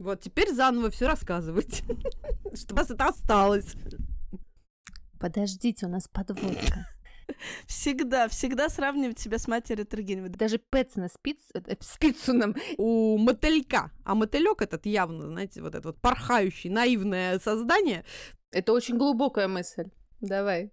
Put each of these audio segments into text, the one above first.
Вот теперь заново все рассказывать, чтобы вас это осталось. Подождите, у нас подводка. Всегда, всегда сравнивать себя с матерью Тургенева. Даже Пэтсона спиц, э, спицуном у мотылька. А мотылек этот явно, знаете, вот это вот порхающий, наивное создание. Это очень глубокая мысль. Давай.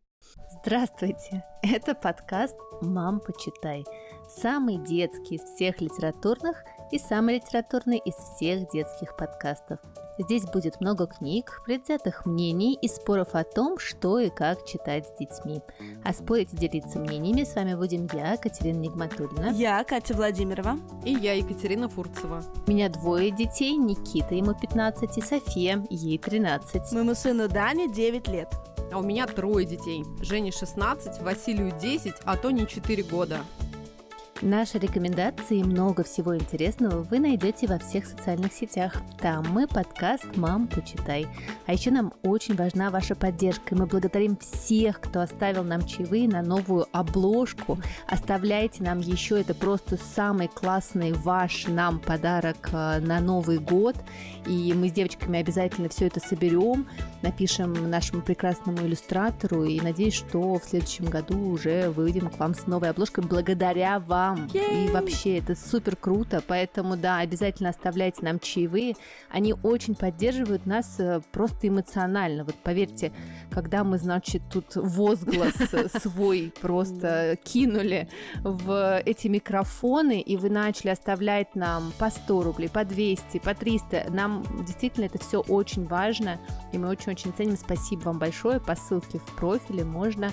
Здравствуйте! Это подкаст «Мам, почитай». Самый детский из всех литературных и самый литературный из всех детских подкастов. Здесь будет много книг, предвзятых мнений и споров о том, что и как читать с детьми. А спорить и делиться мнениями с вами будем я, Катерина Нигматульна. Я, Катя Владимирова. И я, Екатерина Фурцева. У меня двое детей, Никита, ему 15, и София, ей 13. Моему сыну Дане 9 лет. А у меня трое детей. Жене 16, Василию 10, а Тони 4 года. Наши рекомендации и много всего интересного вы найдете во всех социальных сетях. Там мы подкаст «Мам, почитай». А еще нам очень важна ваша поддержка, и мы благодарим всех, кто оставил нам чаевые на новую обложку. Оставляйте нам еще, это просто самый классный ваш нам подарок э, на Новый год. И мы с девочками обязательно все это соберем, напишем нашему прекрасному иллюстратору, и надеюсь, что в следующем году уже выйдем к вам с новой обложкой благодаря вам вам. Yay! И вообще это супер круто, поэтому да, обязательно оставляйте нам чаевые. Они очень поддерживают нас э, просто эмоционально. Вот поверьте, когда мы, значит, тут возглас свой просто кинули в эти микрофоны, и вы начали оставлять нам по 100 рублей, по 200, по 300, нам действительно это все очень важно, и мы очень-очень ценим. Спасибо вам большое. По ссылке в профиле можно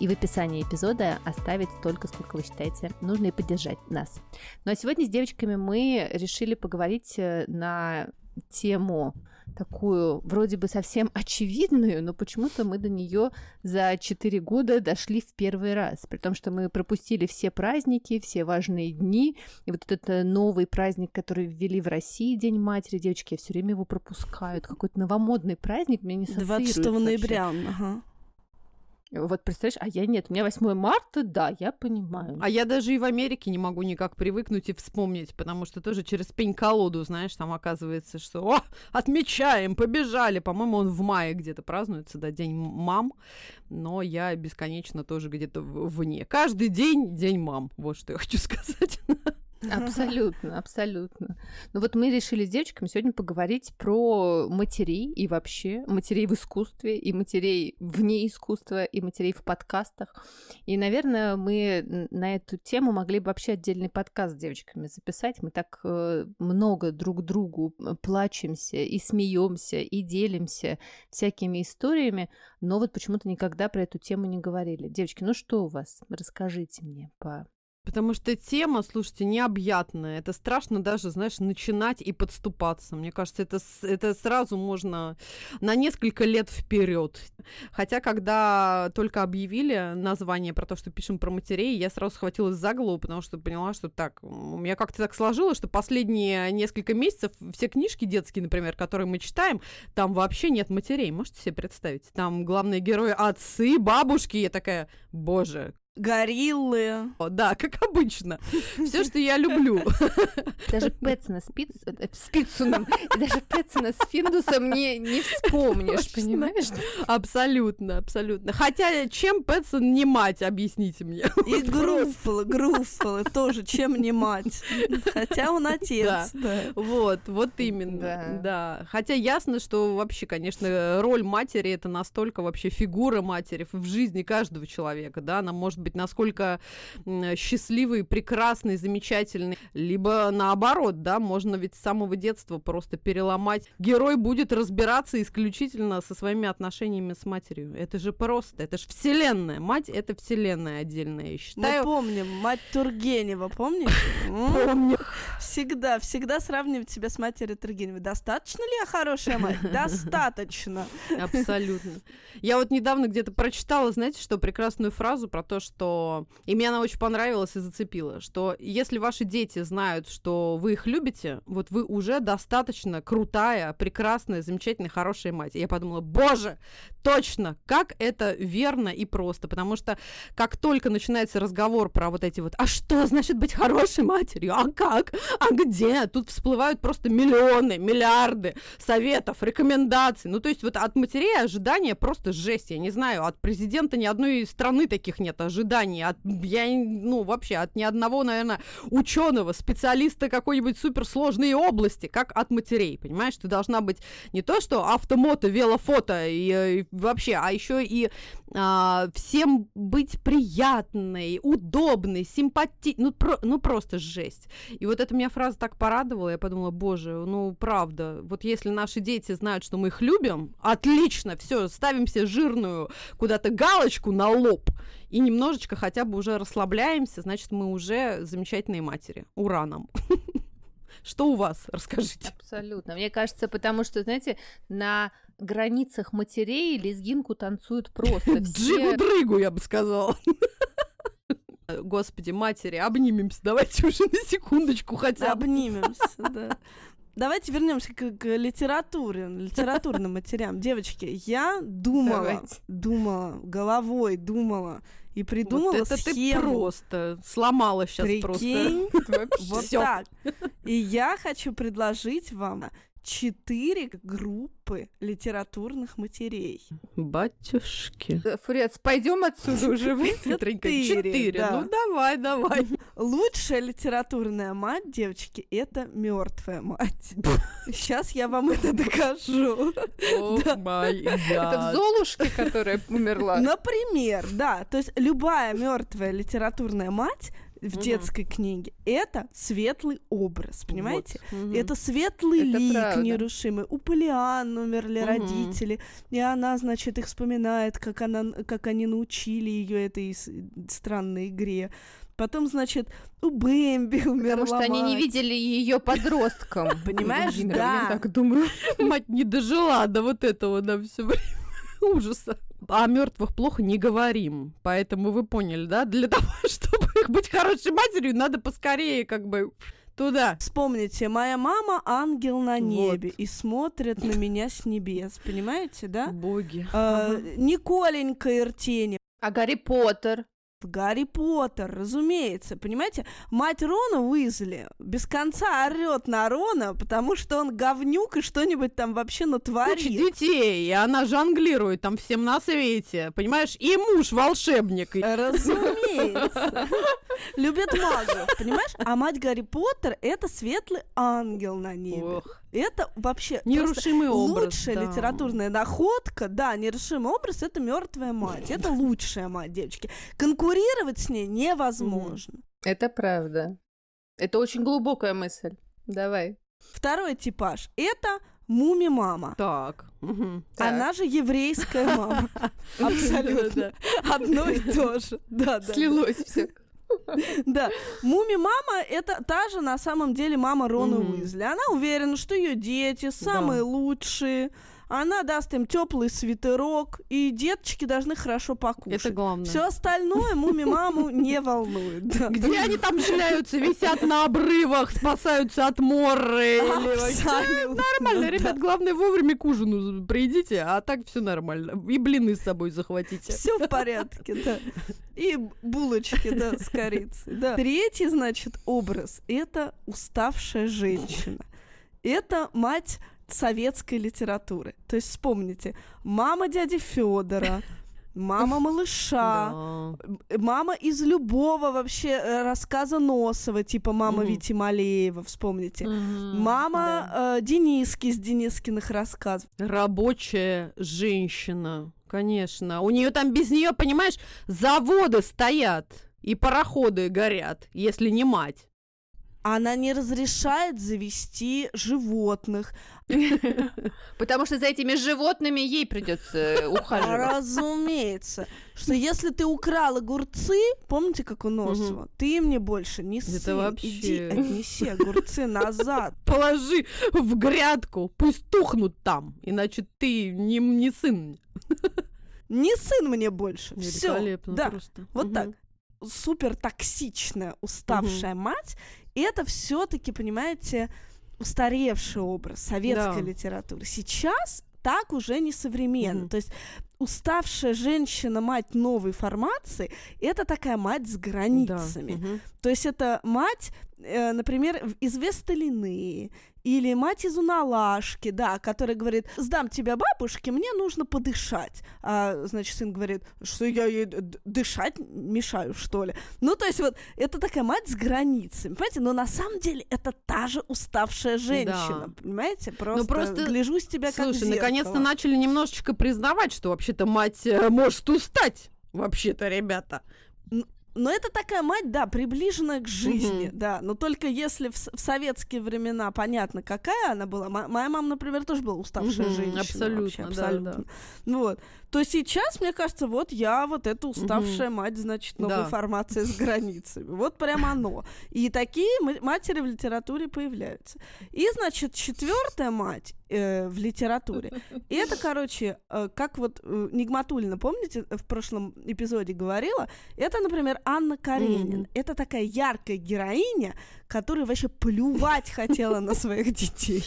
и в описании эпизода оставить столько, сколько вы считаете нужно и поддержать нас. Ну а сегодня с девочками мы решили поговорить э, на тему такую вроде бы совсем очевидную, но почему-то мы до нее за 4 года дошли в первый раз, при том, что мы пропустили все праздники, все важные дни, и вот этот э, новый праздник, который ввели в России, День матери, девочки, я все время его пропускают, какой-то новомодный праздник, мне не 26 ноября, ага. Вот представляешь, а я нет, у меня 8 марта, да, я понимаю. А я даже и в Америке не могу никак привыкнуть и вспомнить, потому что тоже через пень-колоду, знаешь, там оказывается, что о, отмечаем, побежали. По-моему, он в мае где-то празднуется, да, День мам, но я бесконечно тоже где-то вне. Каждый день День мам, вот что я хочу сказать. Абсолютно, абсолютно. Ну вот мы решили с девочками сегодня поговорить про матерей и вообще матерей в искусстве, и матерей вне искусства, и матерей в подкастах. И, наверное, мы на эту тему могли бы вообще отдельный подкаст с девочками записать. Мы так э, много друг другу плачемся и смеемся, и делимся всякими историями, но вот почему-то никогда про эту тему не говорили. Девочки, ну что у вас? Расскажите мне по Потому что тема, слушайте, необъятная. Это страшно даже, знаешь, начинать и подступаться. Мне кажется, это, это сразу можно на несколько лет вперед. Хотя, когда только объявили название про то, что пишем про матерей, я сразу схватилась за голову, потому что поняла, что так, у меня как-то так сложилось, что последние несколько месяцев все книжки детские, например, которые мы читаем, там вообще нет матерей. Можете себе представить? Там главные герои отцы, бабушки. Я такая, боже, гориллы. О, да, как обычно. Все, что я люблю. Даже Пэтсона спиц, э, спицуном, и даже Пэтсона с Финдусом не, не вспомнишь, Точно. понимаешь? Абсолютно, абсолютно. Хотя, чем Пэтсон не мать, объясните мне. И Груффало, Груффало тоже, чем не мать. Хотя он отец. Да. Да. Вот, вот именно. Да. да. Хотя ясно, что вообще, конечно, роль матери это настолько вообще фигура матери в жизни каждого человека, да, она может быть насколько счастливый, прекрасный, замечательный, либо наоборот, да, можно ведь с самого детства просто переломать. Герой будет разбираться исключительно со своими отношениями с матерью. Это же просто, это же вселенная. Мать — это вселенная отдельная, я считаю. Мы помним, мать Тургенева, помнишь? Помню. Всегда, всегда сравнивать себя с матерью Тургенева. Достаточно ли я хорошая мать? Достаточно. Абсолютно. Я вот недавно где-то прочитала, знаете, что прекрасную фразу про то, что что... И мне она очень понравилась и зацепила, что если ваши дети знают, что вы их любите, вот вы уже достаточно крутая, прекрасная, замечательная, хорошая мать. И я подумала, боже, точно, как это верно и просто, потому что как только начинается разговор про вот эти вот, а что значит быть хорошей матерью, а как, а где, тут всплывают просто миллионы, миллиарды советов, рекомендаций, ну то есть вот от матерей ожидания просто жесть, я не знаю, от президента ни одной страны таких нет ожиданий. От, я, ну, вообще, от ни одного, наверное, ученого, специалиста какой-нибудь суперсложной области, как от матерей, понимаешь? Ты должна быть не то, что автомото, велофото и, и вообще, а еще и а, всем быть приятной, удобной, симпатичной, ну, про, ну, просто жесть. И вот эта меня фраза так порадовала, я подумала, боже, ну, правда, вот если наши дети знают, что мы их любим, отлично, все, ставим себе жирную куда-то галочку на лоб и немножечко хотя бы уже расслабляемся, значит, мы уже замечательные матери. Ура нам! Что у вас? Расскажите. Абсолютно. Мне кажется, потому что, знаете, на границах матерей лезгинку танцуют просто. Джигу-дрыгу, я бы сказала. Господи, матери, обнимемся. Давайте уже на секундочку хотя бы. Обнимемся, да. Давайте вернемся к, к литературе, литературным матерям. Девочки, я думала, Давайте. думала, головой думала и придумала вот это схему. ты просто сломала сейчас Прикинь, просто. Вот так. И я хочу предложить вам четыре группы литературных матерей. Батюшки. Э, Фурец, пойдем отсюда уже Четыре. Четыре. Да. Ну давай, давай. Лучшая литературная мать, девочки, это мертвая мать. Сейчас я вам это докажу. Это в Золушке, которая умерла. Например, да. То есть любая мертвая литературная мать в угу. детской книге, это светлый образ, понимаете? Вот. Угу. Это светлый это лик правда. нерушимый. У Полиан умерли угу. родители, и она, значит, их вспоминает, как, она, как они научили ее этой странной игре. Потом, значит, у Бэмби умерла Потому что мать. они не видели ее подростком. Понимаешь, да. Я так думаю, мать не дожила до вот этого, да, все время ужаса. О мертвых плохо не говорим. Поэтому вы поняли, да? Для того, чтобы быть хорошей матерью, надо поскорее как бы туда. Вспомните, моя мама ангел на небе вот. и смотрит на меня с небес, понимаете, да? Боги. А. Николенька Иртени. А Гарри Поттер? Гарри Поттер, разумеется, понимаете? Мать Рона Уизли без конца орет на Рона, потому что он говнюк и что-нибудь там вообще натворит. Куча детей, и она жонглирует там всем на свете, понимаешь? И муж волшебник. Разумеется. Любит магов, понимаешь? А мать Гарри Поттер — это светлый ангел на небе. Ох. Это вообще нерушимый образ. Лучшая да. литературная находка, да, нерушимый образ это мертвая мать. Это лучшая мать, девочки. Конкурировать с ней невозможно. Это правда. Это очень глубокая мысль. Давай. Второй типаж это Муми-мама. Так. Она же еврейская мама. Абсолютно. Одно и то же. Да, да. Слилось все. Да, Муми-мама — это та же на самом деле мама Рона Уизли. Она уверена, что ее дети самые лучшие, она даст им теплый свитерок, и деточки должны хорошо покушать. Это главное. Все остальное муми-маму не волнует. Где они там шляются, висят на обрывах, спасаются от моры? Нормально, ребят, главное вовремя к ужину придите, а так все нормально. И блины с собой захватите. Все в порядке, да. И булочки, да, с корицей. Да. Третий, значит, образ — это уставшая женщина. Это мать советской литературы. То есть вспомните, мама дяди Федора, мама малыша, мама из любого вообще э, рассказа Носова, типа мама Вити Малеева, вспомните, мама э, Дениски из Денискиных рассказов. Рабочая женщина, конечно. У нее там без нее, понимаешь, заводы стоят и пароходы горят, если не мать она не разрешает завести животных. Потому что за этими животными ей придется э, ухаживать. Разумеется. Что если ты украл огурцы, помните, как у Носова, ты мне больше не сын. Это вообще... Иди отнеси огурцы назад. Положи в грядку, пусть тухнут там, иначе ты не, не сын. Не сын мне больше. Все. Да. Просто. Вот угу. так. супер токсичная, уставшая угу. мать, это все-таки, понимаете, устаревший образ советской да. литературы. Сейчас так уже не современно. Угу. То есть уставшая женщина, мать новой формации, это такая мать с границами. Да. Угу. То есть это мать, э, например, из Весталины или мать из Уналашки, да, которая говорит, сдам тебя бабушке, мне нужно подышать. А, значит, сын говорит, что я ей дышать мешаю, что ли? Ну, то есть вот это такая мать с границами, понимаете? Но на самом деле это та же уставшая женщина, да. понимаете? Просто, ну, просто гляжу с тебя Слушай, как наконец-то начали немножечко признавать, что вообще-то мать э, может устать, вообще-то, ребята. Но это такая мать, да, приближенная к жизни, угу. да. Но только если в, в советские времена понятно, какая она была. М- моя мама, например, тоже была уставшая угу, женщина. Абсолютно, вообще, абсолютно. Да, да. Вот. То сейчас, мне кажется, вот я вот эта уставшая угу. мать, значит, новой да. формации с границами. Вот прямо оно. И такие матери в литературе появляются. И, значит, четвертая мать э, в литературе. И это, короче, э, как вот э, Нигматулина, помните, в прошлом эпизоде говорила, это, например, Анна Каренин. Mm-hmm. Это такая яркая героиня, которая вообще плювать хотела на своих детей.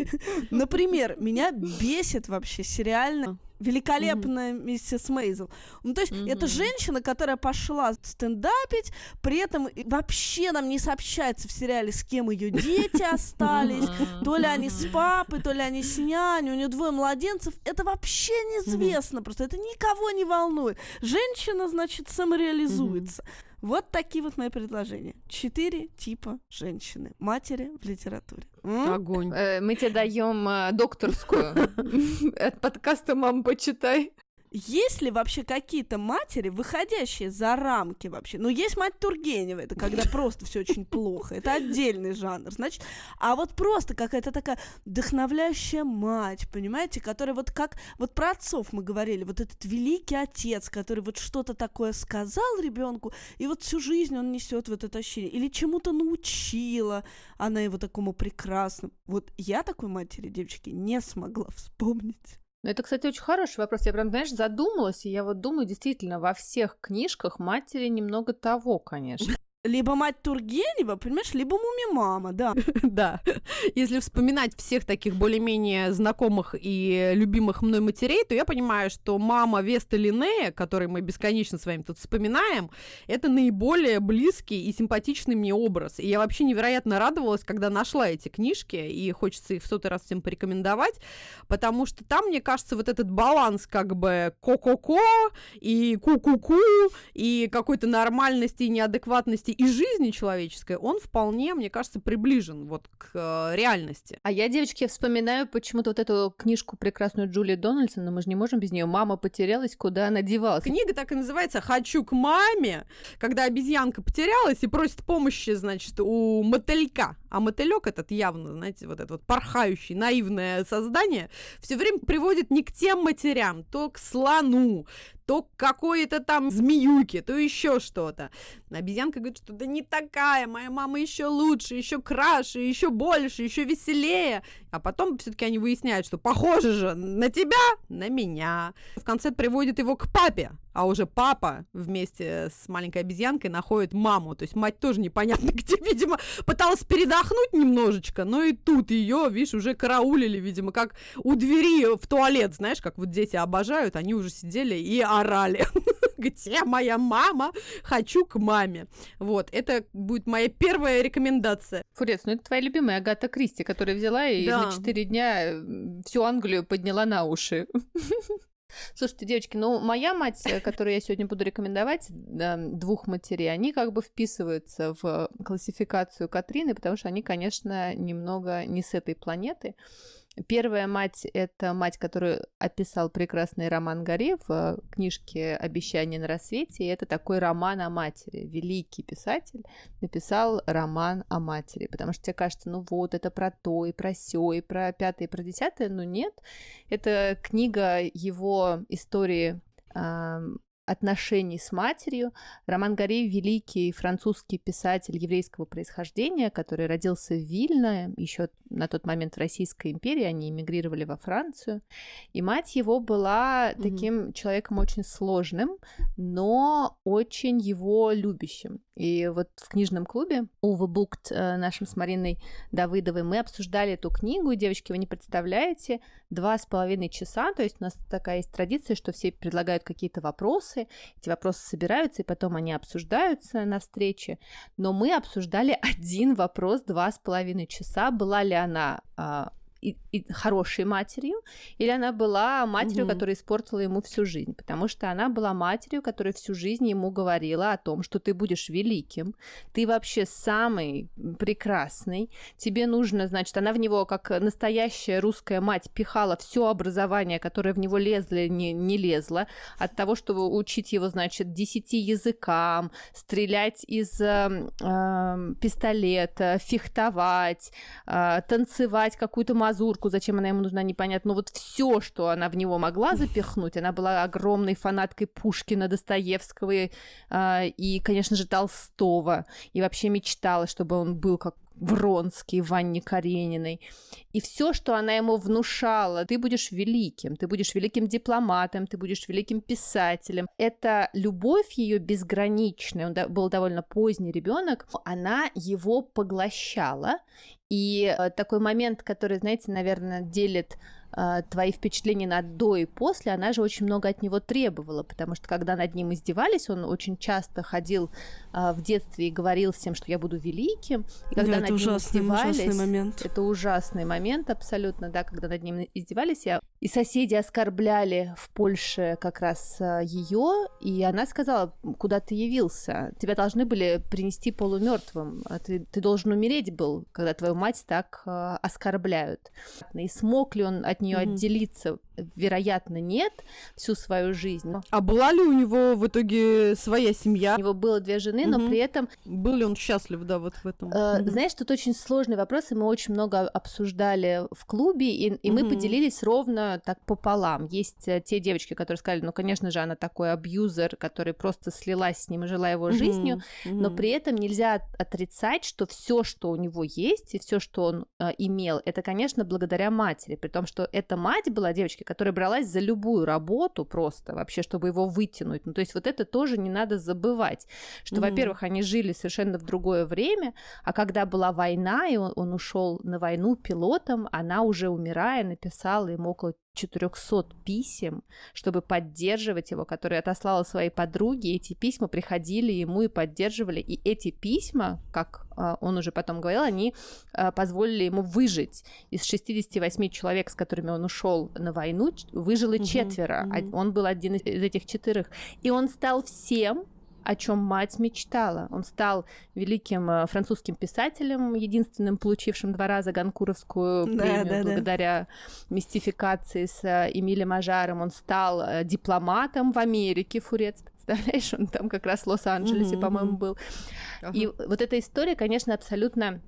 Например, меня бесит вообще сериально великолепная mm-hmm. миссис Мейзел. Ну, то есть, mm-hmm. это женщина, которая пошла стендапить, при этом вообще нам не сообщается в сериале, с кем ее дети остались, то ли они с папой, то ли они с няней, у нее двое младенцев. Это вообще неизвестно, просто это никого не волнует. Женщина, значит, самореализуется. Вот такие вот мои предложения. Четыре типа женщины. Матери в литературе. М? Огонь. Э, мы тебе даем э, докторскую от подкаста «Мам, почитай». Есть ли вообще какие-то матери, выходящие за рамки вообще? Ну, есть мать Тургенева, это когда просто все очень плохо, это отдельный жанр, значит. А вот просто какая-то такая вдохновляющая мать, понимаете, которая вот как, вот про отцов мы говорили, вот этот великий отец, который вот что-то такое сказал ребенку, и вот всю жизнь он несет вот это ощущение, или чему-то научила она его такому прекрасному. Вот я такой матери, девочки, не смогла вспомнить. Ну, это, кстати, очень хороший вопрос. Я прям, знаешь, задумалась, и я вот думаю, действительно, во всех книжках матери немного того, конечно либо мать Тургенева, понимаешь, либо муми-мама, да. да. Если вспоминать всех таких более-менее знакомых и любимых мной матерей, то я понимаю, что мама Веста Линнея, которой мы бесконечно с вами тут вспоминаем, это наиболее близкий и симпатичный мне образ. И я вообще невероятно радовалась, когда нашла эти книжки, и хочется их в сотый раз всем порекомендовать, потому что там, мне кажется, вот этот баланс как бы ко-ко-ко и ку-ку-ку, и какой-то нормальности и неадекватности и жизни человеческой, он вполне, мне кажется, приближен вот к э, реальности. А я, девочки, вспоминаю почему-то вот эту книжку прекрасную Джулии Дональдсон, но мы же не можем без нее. Мама потерялась, куда она девалась. Книга так и называется «Хочу к маме», когда обезьянка потерялась и просит помощи, значит, у мотылька. А мотылек этот явно, знаете, вот это вот порхающий, наивное создание, все время приводит не к тем матерям, то к слону, то какой-то там змеюки, то еще что-то. Обезьянка говорит, что да не такая, моя мама еще лучше, еще краше, еще больше, еще веселее. А потом все-таки они выясняют, что похоже же на тебя, на меня. В конце приводит его к папе, а уже папа вместе с маленькой обезьянкой находит маму. То есть мать тоже непонятно где, видимо, пыталась передохнуть немножечко, но и тут ее, видишь, уже караулили, видимо, как у двери в туалет, знаешь, как вот дети обожают, они уже сидели и орали. Где моя мама? Хочу к маме. Вот, это будет моя первая рекомендация. Фурец, ну это твоя любимая Агата Кристи, которая взяла и да. на 4 дня всю Англию подняла на уши. Слушайте, девочки, ну моя мать, э, которую я сегодня буду рекомендовать, двух матерей, они как бы вписываются в классификацию Катрины, потому что они, конечно, немного не с этой планеты. Первая мать — это мать, которую описал прекрасный роман Горе в э, книжке «Обещание на рассвете». И это такой роман о матери. Великий писатель написал роман о матери. Потому что тебе кажется, ну вот, это про то, и про сё, и про пятое, и про десятое. Но нет, это книга его истории отношений с матерью. Роман Гори – великий французский писатель еврейского происхождения, который родился в Вильно, еще на тот момент в Российской империи, они эмигрировали во Францию. И мать его была таким mm-hmm. человеком очень сложным, но очень его любящим. И вот в книжном клубе Увы Букт, э, нашим с Мариной Давыдовой, мы обсуждали эту книгу. Девочки, вы не представляете, два с половиной часа, то есть у нас такая есть традиция, что все предлагают какие-то вопросы, эти вопросы собираются, и потом они обсуждаются на встрече. Но мы обсуждали один вопрос два с половиной часа. Была ли она а, и, и хорошей матерью, или она была матерью, угу. которая испортила ему всю жизнь, потому что она была матерью, которая всю жизнь ему говорила о том, что ты будешь великим, ты вообще самый прекрасный, тебе нужно, значит, она в него, как настоящая русская мать, пихала все образование, которое в него лезло, не, не лезло, от того, чтобы учить его, значит, десяти языкам, стрелять из э, э, пистолета, фехтовать, э, танцевать какую-то мазурку, зачем она ему нужна, непонятно. Но вот все, что она в него могла запихнуть, она была огромной фанаткой Пушкина, Достоевского и, и конечно же, Толстого. И вообще мечтала, чтобы он был как Вронский, Ванне Карениной. И все, что она ему внушала, ты будешь великим, ты будешь великим дипломатом, ты будешь великим писателем. Это любовь ее безграничная, он был довольно поздний ребенок, она его поглощала. И э, такой момент, который, знаете, наверное, делит твои впечатления на до и после, она же очень много от него требовала, потому что когда над ним издевались, он очень часто ходил э, в детстве и говорил всем, что я буду великим, и когда да, над ним ужасный, издевались, ужасный момент. это ужасный момент абсолютно, да, когда над ним издевались, я... и соседи оскорбляли в Польше как раз э, ее, и она сказала, куда ты явился, тебя должны были принести полумертвым, а ты, ты должен умереть был, когда твою мать так э, оскорбляют. И смог ли он от нее mm-hmm. отделиться, вероятно, нет всю свою жизнь. А была ли у него в итоге своя семья? У него было две жены, mm-hmm. но при этом... Был ли он счастлив, да, вот в этом? Э, mm-hmm. Знаешь, тут очень сложный вопрос, и мы очень много обсуждали в клубе, и, и mm-hmm. мы поделились ровно так пополам. Есть э, те девочки, которые сказали, ну, конечно же, она такой абьюзер, который просто слилась с ним и жила его mm-hmm. жизнью, mm-hmm. но при этом нельзя отрицать, что все, что у него есть, и все, что он э, имел, это, конечно, благодаря матери, при том, что эта мать была девочкой, которая бралась за любую работу просто вообще, чтобы его вытянуть. Ну, то есть вот это тоже не надо забывать, что, mm-hmm. во-первых, они жили совершенно в другое время, а когда была война, и он, он ушел на войну пилотом, она уже умирая написала ему около 400 писем, чтобы поддерживать его, которые отослала своей подруге. Эти письма приходили ему и поддерживали. И эти письма, как он уже потом говорил, они а, позволили ему выжить. Из 68 человек, с которыми он ушел на войну, выжило угу, четверо. Угу. Он был один из этих четырех. И он стал всем, о чем мать мечтала. Он стал великим э, французским писателем, единственным получившим два раза Ганкуровскую премию да, да, благодаря да. мистификации с э, Эмилем Ажаром. Он стал э, дипломатом в Америке, Фурец, представляешь, он там как раз в Лос-Анджелесе, mm-hmm. по-моему, был. Ага. И вот эта история, конечно, абсолютно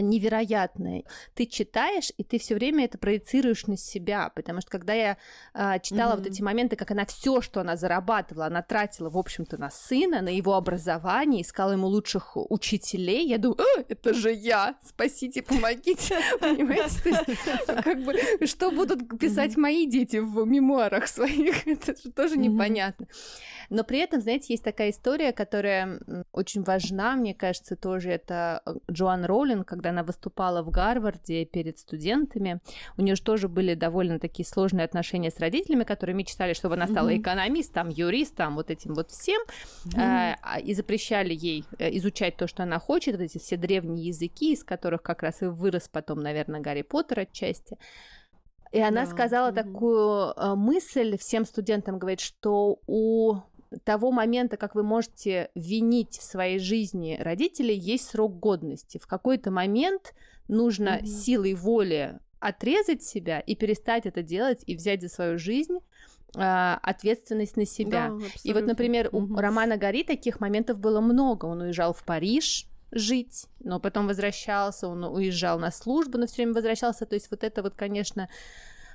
невероятное. Ты читаешь, и ты все время это проецируешь на себя, потому что когда я э, читала mm-hmm. вот эти моменты, как она все, что она зарабатывала, она тратила, в общем-то, на сына, на его образование, искала ему лучших учителей, я думаю, это же я, спасите, помогите, понимаете? Как бы, что будут писать мои дети в мемуарах своих, это же тоже непонятно. Но при этом, знаете, есть такая история, которая очень важна, мне кажется, тоже это э, Джоан Роллинг, когда она выступала в Гарварде перед студентами. У нее же тоже были довольно такие сложные отношения с родителями, которые мечтали, чтобы она стала mm-hmm. экономистом, юристом, вот этим вот всем, mm-hmm. э, и запрещали ей э, изучать то, что она хочет, вот эти все древние языки, из которых как раз и вырос потом, наверное, Гарри Поттер отчасти. И она да. сказала mm-hmm. такую э, мысль всем студентам, говорит, что у того момента, как вы можете винить в своей жизни родителей, есть срок годности. В какой-то момент нужно mm-hmm. силой воли отрезать себя и перестать это делать и взять за свою жизнь а, ответственность на себя. Да, и вот, например, угу. у Романа Гори таких моментов было много. Он уезжал в Париж жить, но потом возвращался, он уезжал на службу, но все время возвращался. То есть вот это вот, конечно,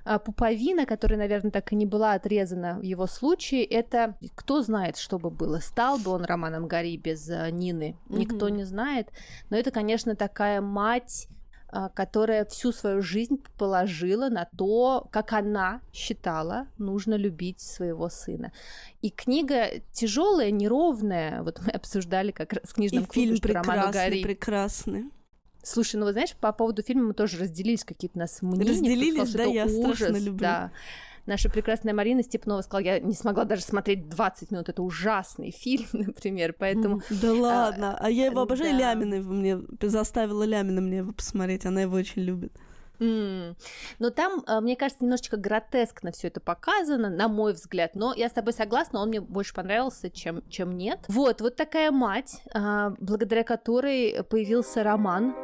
пуповина, которая, наверное, так и не была отрезана в его случае, это кто знает, что бы было. Стал бы он Романом Гори без а, Нины, никто не знает. Но это, конечно, такая мать а, которая всю свою жизнь положила на то, как она считала, нужно любить своего сына. И книга тяжелая, неровная. Вот мы обсуждали как раз в книжном и клубе, фильм что Роману Гарри. прекрасный. Слушай, ну вы знаешь, по поводу фильма мы тоже разделились какие-то нас мнения. Разделились, сказал, да, я ужас, страшно люблю. Да. Наша прекрасная Марина Степнова сказала, я не смогла даже смотреть 20 минут, это ужасный фильм, например, поэтому... Да ладно, а, я его обожаю, да. Лямина мне заставила Лямина мне его посмотреть, она его очень любит. Mm. Но там, а, мне кажется, немножечко гротескно все это показано, на мой взгляд. Но я с тобой согласна, он мне больше понравился, чем, чем нет. Вот, вот такая мать, а, благодаря которой появился роман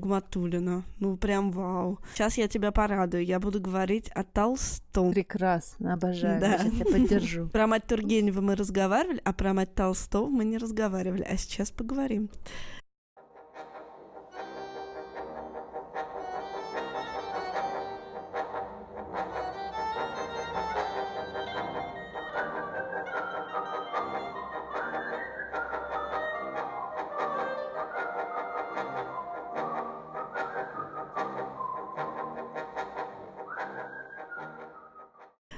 Нигматулина. Ну, прям вау. Сейчас я тебя порадую. Я буду говорить о Толстом. Прекрасно, обожаю. Да. Я тебя поддержу. Про мать Тургенева мы разговаривали, а про мать Толстого мы не разговаривали. А сейчас поговорим.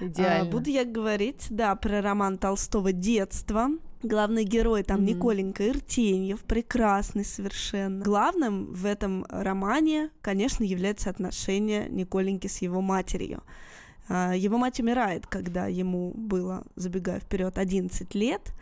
Идеально. А, буду я говорить, да, про роман Толстого «Детство». Главный герой там mm-hmm. Николенька Иртеньев, прекрасный совершенно. Главным в этом романе, конечно, является отношение Николеньки с его матерью. А, его мать умирает, когда ему было, забегая вперед, 11 лет.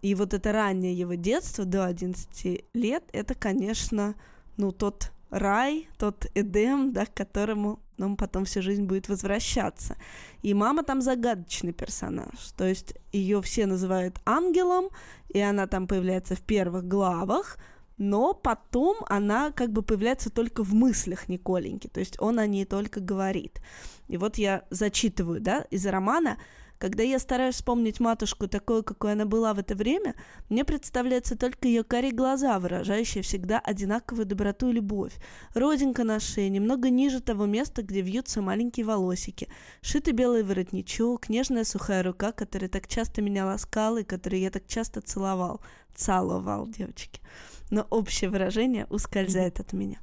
И вот это раннее его детство до 11 лет, это, конечно, ну, тот рай, тот Эдем, да, к которому он потом всю жизнь будет возвращаться. И мама там загадочный персонаж, то есть ее все называют ангелом, и она там появляется в первых главах, но потом она как бы появляется только в мыслях Николеньки, то есть он о ней только говорит. И вот я зачитываю, да, из романа когда я стараюсь вспомнить матушку такой, какой она была в это время, мне представляются только ее карие глаза, выражающие всегда одинаковую доброту и любовь. Родинка на шее, немного ниже того места, где вьются маленькие волосики. Шитый белый воротничок, нежная сухая рука, которая так часто меня ласкала и которую я так часто целовал. Целовал, девочки. Но общее выражение ускользает от меня.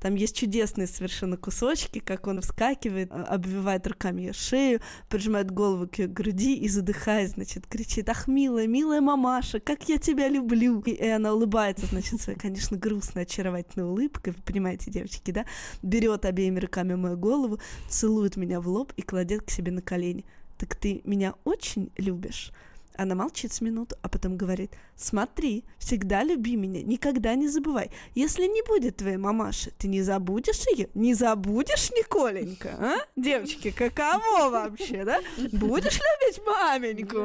Там есть чудесные совершенно кусочки, как он вскакивает, а, обвивает руками ее шею, прижимает голову к ее груди и задыхаясь, значит, кричит, ах, милая, милая мамаша, как я тебя люблю. И, и она улыбается, значит, своей, конечно, грустной, очаровательной улыбкой, вы понимаете, девочки, да? Берет обеими руками мою голову, целует меня в лоб и кладет к себе на колени. Так ты меня очень любишь? Она молчит с минуту, а потом говорит, смотри, всегда люби меня, никогда не забывай. Если не будет твоей мамаши, ты не забудешь ее? Не забудешь, Николенька, а? Девочки, каково вообще, да? Будешь любить маменьку?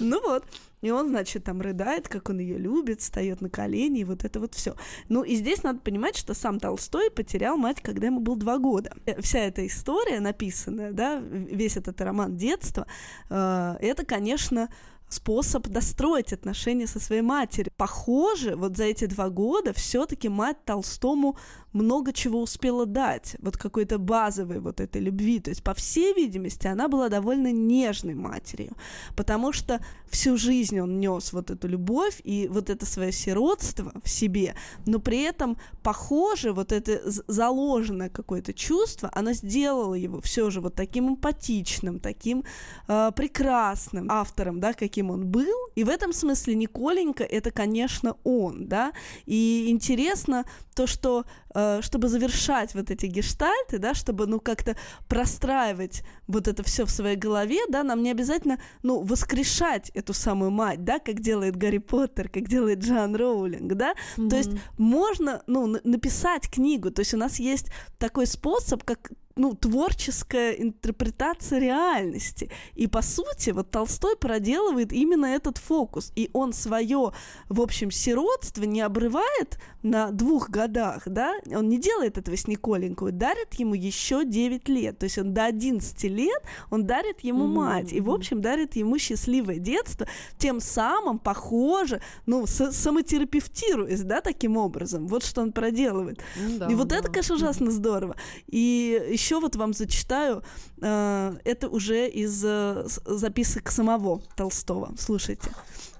Ну вот, и он, значит, там рыдает, как он ее любит, встает на колени, и вот это вот все. Ну и здесь надо понимать, что сам Толстой потерял мать, когда ему было два года. Э, вся эта история написанная, да, весь этот роман детства, э, это, конечно, способ достроить отношения со своей матерью. Похоже, вот за эти два года все-таки мать Толстому много чего успела дать, вот какой-то базовой вот этой любви. То есть, по всей видимости, она была довольно нежной матерью, потому что всю жизнь он нес вот эту любовь и вот это свое сиротство в себе, но при этом, похоже, вот это заложенное какое-то чувство, оно сделало его все же вот таким эмпатичным, таким э, прекрасным автором, да, каким он был. И в этом смысле Николенька это, конечно, он, да. И интересно то, что Э, чтобы завершать вот эти гештальты, да, чтобы, ну, как-то простраивать вот это все в своей голове, да, нам не обязательно, ну, воскрешать эту самую мать, да, как делает Гарри Поттер, как делает Джоан Роулинг, да, mm-hmm. то есть можно, ну, написать книгу, то есть у нас есть такой способ, как ну, творческая интерпретация реальности. И, по сути, вот Толстой проделывает именно этот фокус. И он свое, в общем, сиротство не обрывает на двух годах, да, он не делает этого с Николенькой, дарит ему еще 9 лет. То есть он до 11 лет, он дарит ему mm-hmm. мать. И, в общем, дарит ему счастливое детство, тем самым, похоже, ну, самотерапевтируясь, да, таким образом. Вот что он проделывает. Mm, да, и вот да. это, конечно, ужасно здорово. И еще вот вам зачитаю, э, это уже из э, записок самого Толстого. Слушайте.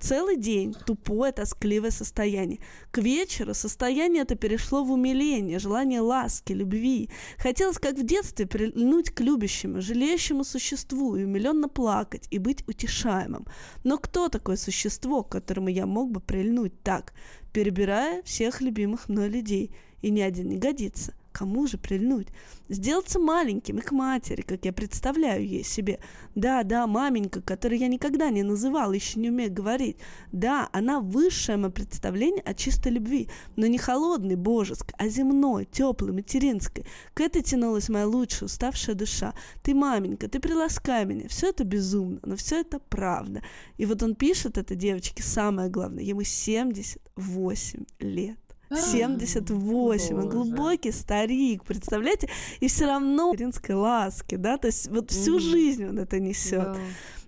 Целый день тупое, тоскливое состояние. К вечеру состояние это перешло в умиление, желание ласки, любви. Хотелось, как в детстве, прильнуть к любящему, жалеющему существу и умиленно плакать и быть утешаемым. Но кто такое существо, к которому я мог бы прильнуть так, перебирая всех любимых мной людей? И ни один не годится. Кому же прильнуть? Сделаться маленьким и к матери, как я представляю ей себе. Да, да, маменька, которую я никогда не называл, еще не умею говорить. Да, она высшее мое представление о чистой любви, но не холодной, божеской, а земной, теплой, материнской. К этой тянулась моя лучшая, уставшая душа. Ты, маменька, ты приласкай меня. Все это безумно, но все это правда. И вот он пишет этой девочке самое главное. Ему 78 лет. 78, он глубокий старик, представляете? И все равно материнской ласки, да, то есть вот всю жизнь он это несет.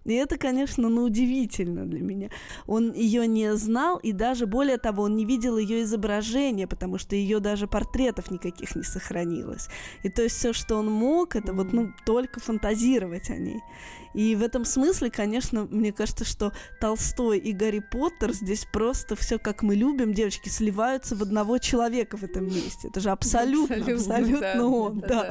И это, конечно, ну, удивительно для меня. Он ее не знал, и даже более того, он не видел ее изображения, потому что ее даже портретов никаких не сохранилось. И то есть все, что он мог, это вот, ну, только фантазировать о ней. И в этом смысле, конечно, мне кажется, что Толстой и Гарри Поттер здесь просто все, как мы любим, девочки, сливаются в одного человека в этом месте. Это же абсолютно, абсолютно, абсолютно да, он, да. да.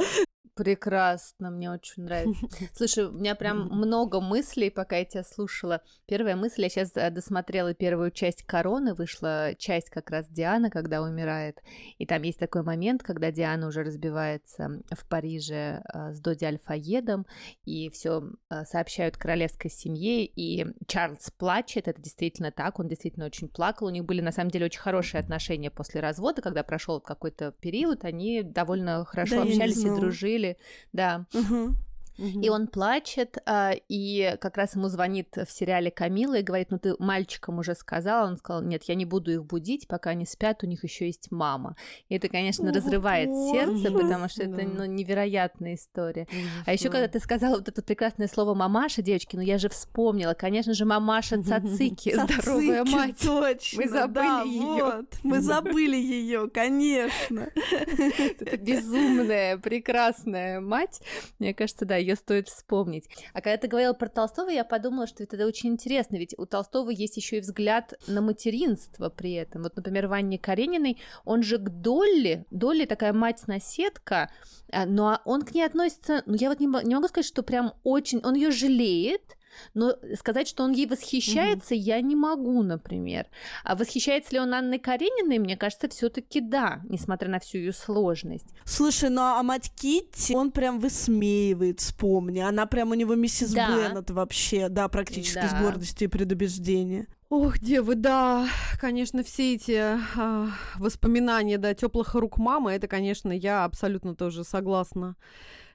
Прекрасно, мне очень нравится. Слушай, у меня прям много мыслей, пока я тебя слушала. Первая мысль, я сейчас э, досмотрела первую часть «Короны», вышла часть как раз Диана, когда умирает, и там есть такой момент, когда Диана уже разбивается в Париже э, с Доди Альфаедом, и все э, сообщают королевской семье, и Чарльз плачет, это действительно так, он действительно очень плакал, у них были на самом деле очень хорошие отношения после развода, когда прошел какой-то период, они довольно хорошо да, общались и дружили, были, да. Угу. И он плачет, а, и как раз ему звонит в сериале Камила и говорит, ну ты мальчикам уже сказала, он сказал, нет, я не буду их будить, пока они спят, у них еще есть мама. И это, конечно, О, разрывает сердце, потому что да. это ну, невероятная история. Ужасно. А еще когда ты сказала вот это прекрасное слово мамаша, девочки, ну я же вспомнила, конечно же, мамаша Цацики, здоровая мать. Точно, мы забыли ее. Мы забыли ее, конечно. Это безумная, прекрасная мать. Мне кажется, да, ее стоит вспомнить. А когда ты говорила про Толстого, я подумала, что это очень интересно, ведь у Толстого есть еще и взгляд на материнство при этом. Вот, например, Ванне Карениной, он же к Долли, Долли такая мать-наседка, а, но он к ней относится, ну я вот не могу сказать, что прям очень, он ее жалеет, но сказать, что он ей восхищается, угу. я не могу, например. А восхищается ли он Анной Карениной, мне кажется, все-таки да, несмотря на всю ее сложность. Слушай, ну а мать Китти, он прям высмеивает, вспомни. Она прям у него миссис да. Беннет вообще, да, практически да. с гордостью и предубеждением. Ох, девы, да, конечно, все эти а, воспоминания, да, теплых рук мамы, это, конечно, я абсолютно тоже согласна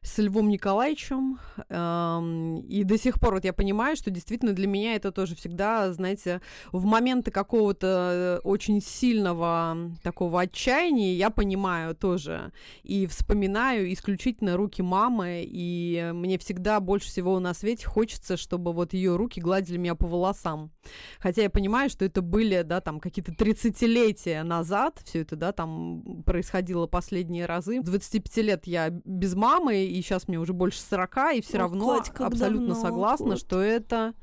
с Львом Николаевичем. И до сих пор вот я понимаю, что действительно для меня это тоже всегда, знаете, в моменты какого-то очень сильного такого отчаяния я понимаю тоже и вспоминаю исключительно руки мамы, и мне всегда больше всего на свете хочется, чтобы вот ее руки гладили меня по волосам. Хотя я понимаю, что это были, да, там какие-то 30-летия назад, все это, да, там происходило последние разы. 25 лет я без мамы, и сейчас мне уже больше 40, и все равно Кать, абсолютно давно, согласна, вот. что это...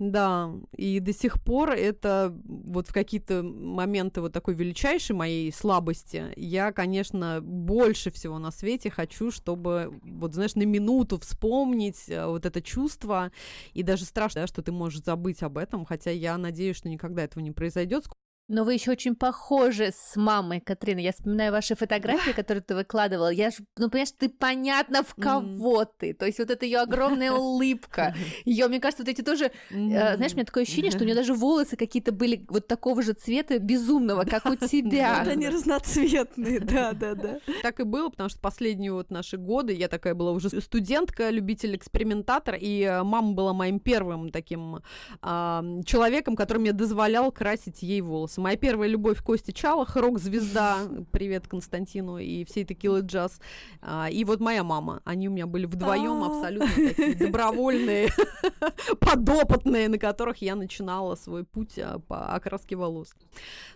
Да, и до сих пор это вот в какие-то моменты вот такой величайшей моей слабости я, конечно, больше всего на свете хочу, чтобы вот, знаешь, на минуту вспомнить э, вот это чувство, и даже страшно, да, что ты можешь забыть об этом, хотя я надеюсь, что никогда этого не произойдет. Но вы еще очень похожи с мамой, Катрина. Я вспоминаю ваши фотографии, которые ты выкладывала. Я ж, ну, понимаешь, ты понятно, в кого mm. ты. То есть вот эта ее огромная улыбка. Ее, мне кажется, вот эти тоже... Mm. Знаешь, у меня такое ощущение, что у нее даже волосы какие-то были вот такого же цвета безумного, как у тебя. Вот они разноцветные, да, да, да. Так и было, потому что последние вот наши годы я такая была уже студентка, любитель, экспериментатор, и э, мама была моим первым таким человеком, который мне дозволял красить ей волосы нравился. Моя первая любовь Кости Чалах, рок-звезда. Привет Константину и всей текилы джаз. А, и вот моя мама. Они у меня были вдвоем а. абсолютно такие добровольные, подопытные, на которых я начинала свой путь а, по окраске волос.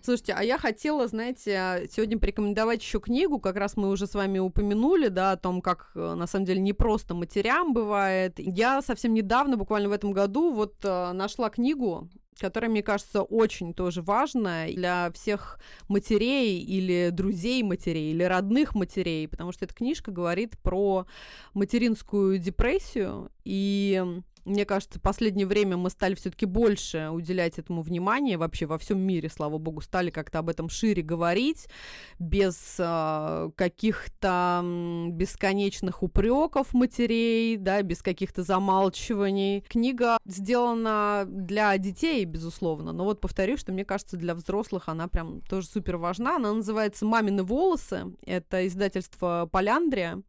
Слушайте, а я хотела, знаете, сегодня порекомендовать еще книгу. Как раз мы уже с вами упомянули, да, о том, как э, на самом деле не просто матерям бывает. Я совсем недавно, буквально в этом году, вот э, нашла книгу которая, мне кажется, очень тоже важная для всех матерей или друзей матерей, или родных матерей, потому что эта книжка говорит про материнскую депрессию, и мне кажется, в последнее время мы стали все-таки больше уделять этому внимание. Вообще во всем мире, слава богу, стали как-то об этом шире говорить, без э, каких-то бесконечных упреков матерей, да, без каких-то замалчиваний. Книга сделана для детей, безусловно, но вот повторюсь, что мне кажется, для взрослых она прям тоже супер важна. Она называется «Мамины волосы». Это издательство «Поляндрия»,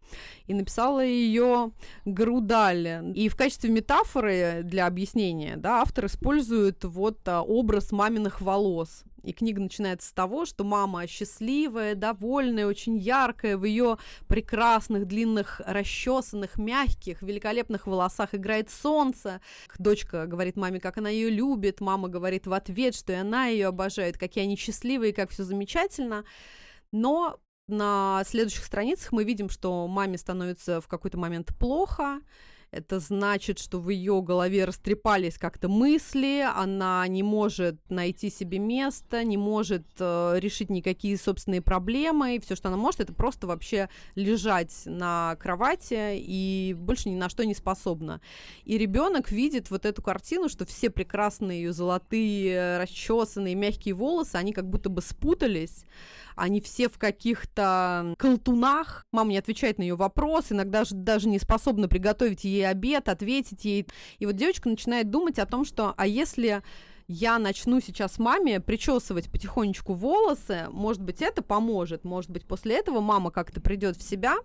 и написала ее Грудаль. И в качестве метафоры метафоры для объяснения, да, автор использует вот а, образ маминых волос. И книга начинается с того, что мама счастливая, довольная, очень яркая, в ее прекрасных, длинных, расчесанных, мягких, великолепных волосах играет солнце. Дочка говорит маме, как она ее любит, мама говорит в ответ, что и она ее обожает, какие они счастливые, как все замечательно. Но на следующих страницах мы видим, что маме становится в какой-то момент плохо, это значит, что в ее голове растрепались как-то мысли, она не может найти себе место, не может э, решить никакие собственные проблемы, и все, что она может, это просто вообще лежать на кровати и больше ни на что не способна. И ребенок видит вот эту картину, что все прекрасные ее золотые, расчесанные, мягкие волосы, они как будто бы спутались, они все в каких-то колтунах. Мама не отвечает на ее вопрос, иногда же даже не способна приготовить ей обед, ответить ей. И вот девочка начинает думать о том, что а если я начну сейчас маме причесывать потихонечку волосы, может быть, это поможет, может быть, после этого мама как-то придет в себя,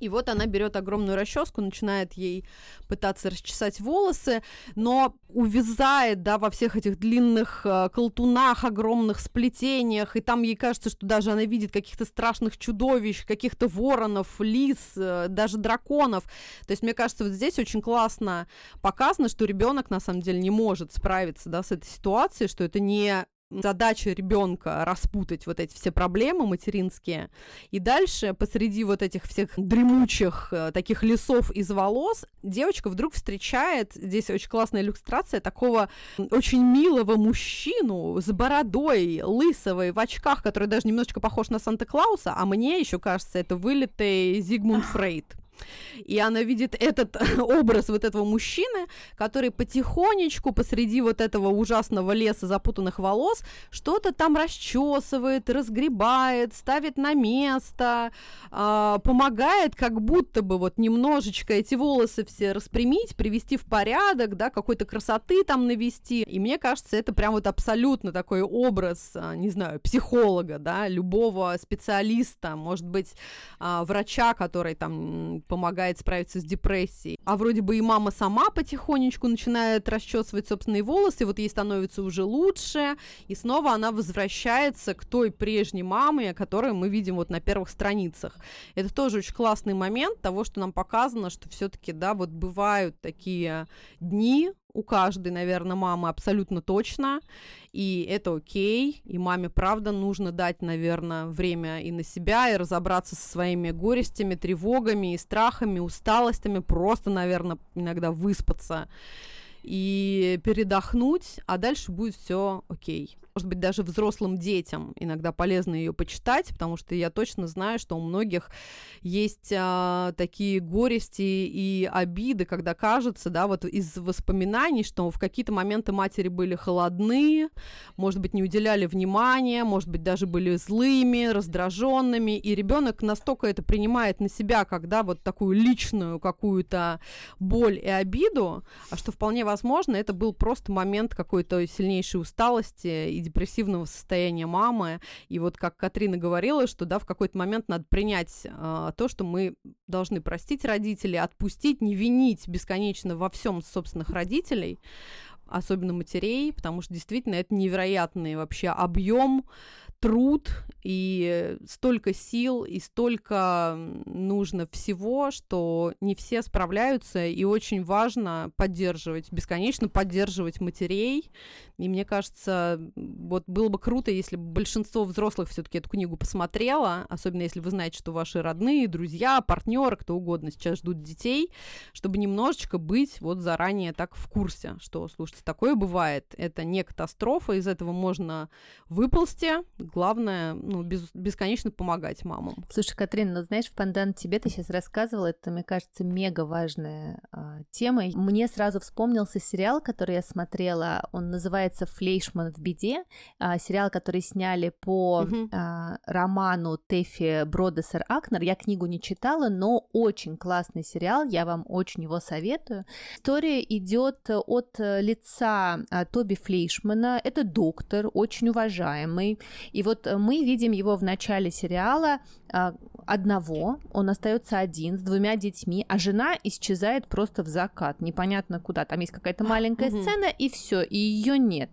и вот она берет огромную расческу, начинает ей пытаться расчесать волосы, но увязает, да, во всех этих длинных э, колтунах, огромных сплетениях, и там ей кажется, что даже она видит каких-то страшных чудовищ, каких-то воронов, лис, э, даже драконов. То есть, мне кажется, вот здесь очень классно показано, что ребенок на самом деле не может справиться, да, с этой ситуацией, что это не задача ребенка распутать вот эти все проблемы материнские. И дальше посреди вот этих всех дремучих э, таких лесов из волос девочка вдруг встречает, здесь очень классная иллюстрация, такого очень милого мужчину с бородой, лысого в очках, который даже немножечко похож на Санта-Клауса, а мне еще кажется, это вылитый Зигмунд Фрейд. И она видит этот образ вот этого мужчины, который потихонечку посреди вот этого ужасного леса запутанных волос что-то там расчесывает, разгребает, ставит на место, э, помогает как будто бы вот немножечко эти волосы все распрямить, привести в порядок, да, какой-то красоты там навести. И мне кажется, это прям вот абсолютно такой образ, а, не знаю, психолога, да, любого специалиста, может быть, э, врача, который там помогает справиться с депрессией. А вроде бы и мама сама потихонечку начинает расчесывать собственные волосы, вот ей становится уже лучше, и снова она возвращается к той прежней маме, которую мы видим вот на первых страницах. Это тоже очень классный момент того, что нам показано, что все-таки, да, вот бывают такие дни, у каждой, наверное, мамы абсолютно точно, и это окей, и маме, правда, нужно дать, наверное, время и на себя, и разобраться со своими горестями, тревогами, и страхами, усталостями, просто, наверное, иногда выспаться и передохнуть, а дальше будет все окей может быть, даже взрослым детям иногда полезно ее почитать, потому что я точно знаю, что у многих есть а, такие горести и обиды, когда кажется, да, вот из воспоминаний, что в какие-то моменты матери были холодны, может быть, не уделяли внимания, может быть, даже были злыми, раздраженными, и ребенок настолько это принимает на себя, когда вот такую личную какую-то боль и обиду, а что вполне возможно, это был просто момент какой-то сильнейшей усталости и депрессивного состояния мамы. И вот как Катрина говорила, что да, в какой-то момент надо принять э, то, что мы должны простить родителей, отпустить, не винить бесконечно во всем собственных родителей, особенно матерей, потому что действительно это невероятный вообще объем труд и столько сил и столько нужно всего, что не все справляются, и очень важно поддерживать, бесконечно поддерживать матерей, и мне кажется, вот было бы круто, если бы большинство взрослых все-таки эту книгу посмотрело, особенно если вы знаете, что ваши родные, друзья, партнеры, кто угодно сейчас ждут детей, чтобы немножечко быть вот заранее так в курсе, что, слушайте, такое бывает. Это не катастрофа, из этого можно выползти. Главное, ну, без, бесконечно помогать мамам. Слушай, Катрин, ну знаешь, в пандан тебе ты сейчас рассказывала, это, мне кажется, мега важная а, тема. Мне сразу вспомнился сериал, который я смотрела, он называется «Флейшман в беде», а, сериал, который сняли по угу. а, роману Тэфи Бродесер Акнер. Я книгу не читала, но очень классный сериал, я вам очень его советую. История идет от лица а, Тоби Флейшмана, это доктор, очень уважаемый, и вот мы видим его в начале сериала а, одного, он остается один с двумя детьми, а жена исчезает просто в закат, непонятно куда. Там есть какая-то маленькая сцена, и все, и ее нет.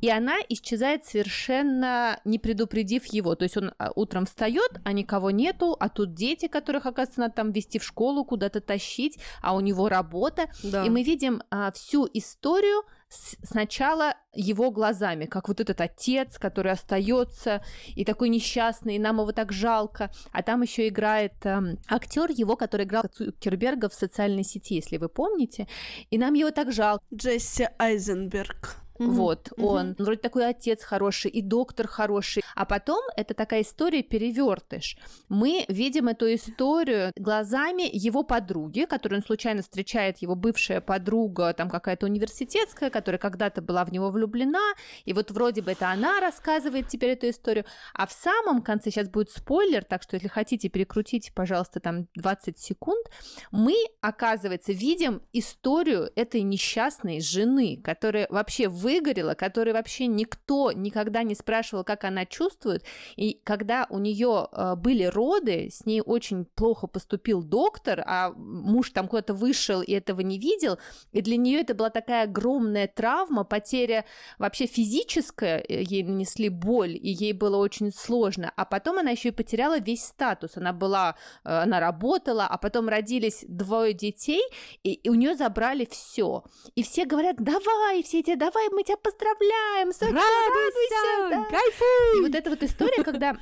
И она исчезает совершенно не предупредив его. То есть он а, утром встает, а никого нету, а тут дети, которых, оказывается, надо там вести в школу, куда-то тащить, а у него работа. Да. И мы видим а, всю историю сначала его глазами, как вот этот отец, который остается и такой несчастный, и нам его так жалко. А там еще играет э, эм, актер его, который играл Цукерберга в социальной сети, если вы помните. И нам его так жалко. Джесси Айзенберг. Угу, вот угу. он. Вроде такой отец хороший и доктор хороший. А потом это такая история перевертыш. Мы видим эту историю глазами его подруги, которую он случайно встречает, его бывшая подруга, там какая-то университетская, которая когда-то была в него влюблена, и вот вроде бы это она рассказывает теперь эту историю. А в самом конце, сейчас будет спойлер, так что если хотите, перекрутите, пожалуйста, там 20 секунд, мы, оказывается, видим историю этой несчастной жены, которая вообще вы выгорела, которой вообще никто никогда не спрашивал, как она чувствует. И когда у нее э, были роды, с ней очень плохо поступил доктор, а муж там куда-то вышел и этого не видел. И для нее это была такая огромная травма, потеря вообще физическая, э, ей нанесли боль, и ей было очень сложно. А потом она еще и потеряла весь статус. Она была, э, она работала, а потом родились двое детей, и, и у нее забрали все. И все говорят, давай, все эти, давай, мы мы тебя поздравляем, радуйся, радуйся да. кайфуй. И вот эта вот история, когда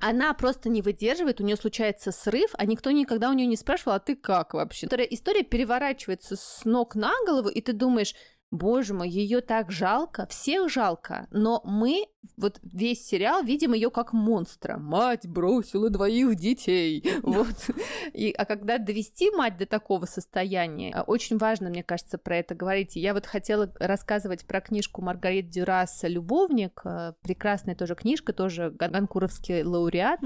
она просто не выдерживает, у нее случается срыв, а никто никогда у нее не спрашивал, а ты как вообще? История переворачивается с ног на голову, и ты думаешь, Боже мой, ее так жалко, всех жалко, но мы вот весь сериал видим ее как монстра. Мать бросила двоих детей. Вот. И, а когда довести мать до такого состояния, а, очень важно, мне кажется, про это говорить. я вот хотела рассказывать про книжку Маргарит Дюрас «Любовник». А, прекрасная тоже книжка, тоже ганкуровский лауреат.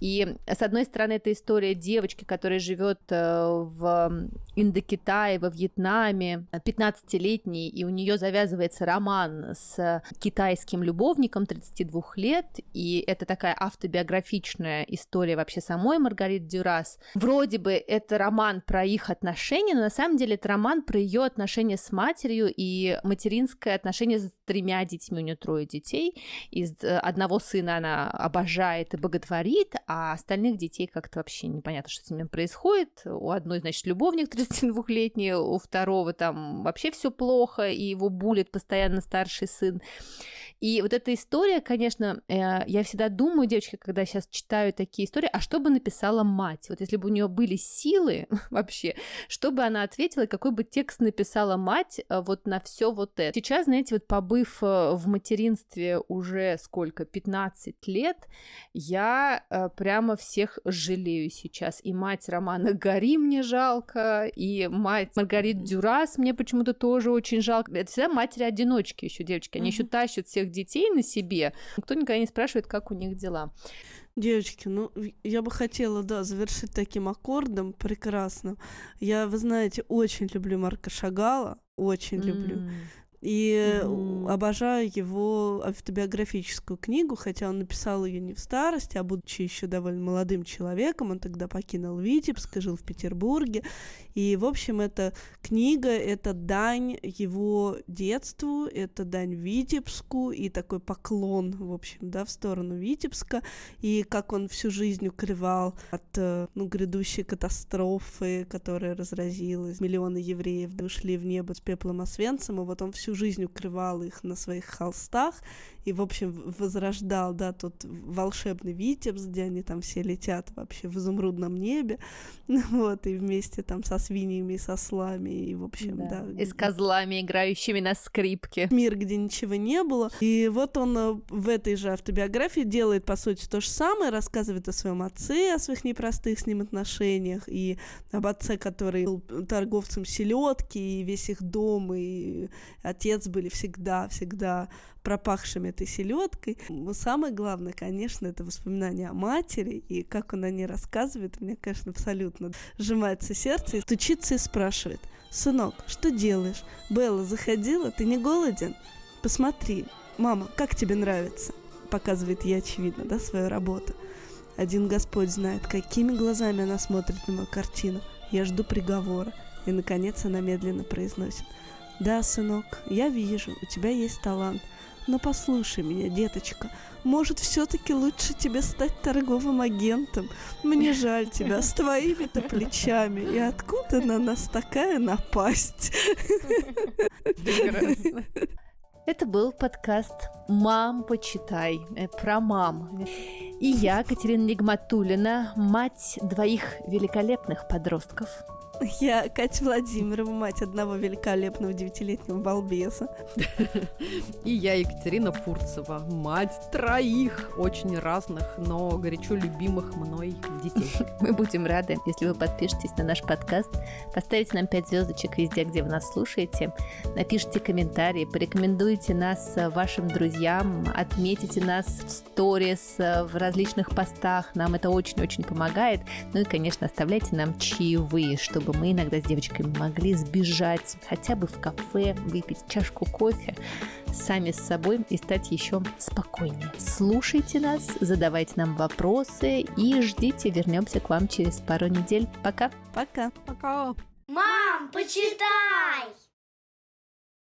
И с одной стороны, это история девочки, которая живет э, в Индокитае, во Вьетнаме, 15-летней, и у нее завязывается роман с китайским любовником, 32 лет, и это такая автобиографичная история вообще самой Маргариты Дюрас. Вроде бы это роман про их отношения, но на самом деле это роман про ее отношения с матерью и материнское отношение с тремя детьми, у нее трое детей, из э, одного сына она обожает и боготворит, а остальных детей как-то вообще непонятно, что с ними происходит. У одной, значит, любовник 32-летний, у второго там вообще все плохо, и его булит постоянно старший сын. И вот эта история, конечно, э, я всегда думаю, девочки, когда сейчас читаю такие истории, а что бы написала мать? Вот если бы у нее были силы вообще, что бы она ответила, какой бы текст написала мать э, вот на все вот это. Сейчас, знаете, вот побыв э, в материнстве уже сколько, 15 лет, я прямо всех жалею сейчас. И мать Романа Гори мне жалко, и мать Маргарит Дюрас мне почему-то тоже очень жалко. Это всегда матери-одиночки еще, девочки, они mm-hmm. еще тащат всех детей на себе. Никто никогда не спрашивает, как у них дела. Девочки, ну, я бы хотела, да, завершить таким аккордом прекрасным. Я, вы знаете, очень люблю Марка Шагала, очень mm. люблю. И mm-hmm. обожаю его автобиографическую книгу, хотя он написал ее не в старости, а будучи еще довольно молодым человеком, он тогда покинул Витебск и жил в Петербурге. И, в общем, эта книга — это дань его детству, это дань Витебску и такой поклон, в общем, да, в сторону Витебска, и как он всю жизнь укрывал от, э, ну, грядущей катастрофы, которая разразилась. Миллионы евреев ушли в небо с пеплом Освенцима, вот он всю жизнь укрывал их на своих холстах, и, в общем, возрождал, да, тот волшебный Витебск, где они там все летят вообще в изумрудном небе, вот, и вместе там со свиньями, со слами, и, в общем, да. да. И с козлами, играющими на скрипке. Мир, где ничего не было. И вот он э, в этой же автобиографии делает, по сути, то же самое, рассказывает о своем отце, о своих непростых с ним отношениях, и об отце, который был торговцем селедки, и весь их дом, и отец были всегда, всегда пропахшими этой селедкой. Самое главное, конечно, это воспоминания о матери, и как он о ней рассказывает, мне, конечно, абсолютно сжимается сердце, стучится и спрашивает, «Сынок, что делаешь? Белла заходила, ты не голоден? Посмотри, мама, как тебе нравится?» Показывает ей, очевидно, да, свою работу. Один Господь знает, какими глазами она смотрит на мою картину. Я жду приговора. И, наконец, она медленно произносит. «Да, сынок, я вижу, у тебя есть талант. Но послушай меня, деточка, может, все-таки лучше тебе стать торговым агентом? Мне жаль тебя с твоими-то плечами. И откуда на нас такая напасть? Это был подкаст «Мам, почитай» э, про мам. И я, Катерина Нигматулина, мать двоих великолепных подростков – я Катя Владимирова, мать одного великолепного девятилетнего балбеса. И я Екатерина Фурцева, мать троих очень разных, но горячо любимых мной детей. Мы будем рады, если вы подпишетесь на наш подкаст, поставите нам 5 звездочек везде, где вы нас слушаете, напишите комментарии, порекомендуйте нас вашим друзьям, отметите нас в сторис, в различных постах, нам это очень-очень помогает. Ну и, конечно, оставляйте нам чаевые, чтобы чтобы мы иногда с девочками могли сбежать хотя бы в кафе, выпить чашку кофе сами с собой и стать еще спокойнее. Слушайте нас, задавайте нам вопросы и ждите, вернемся к вам через пару недель. Пока. Пока. Пока. Мам, почитай!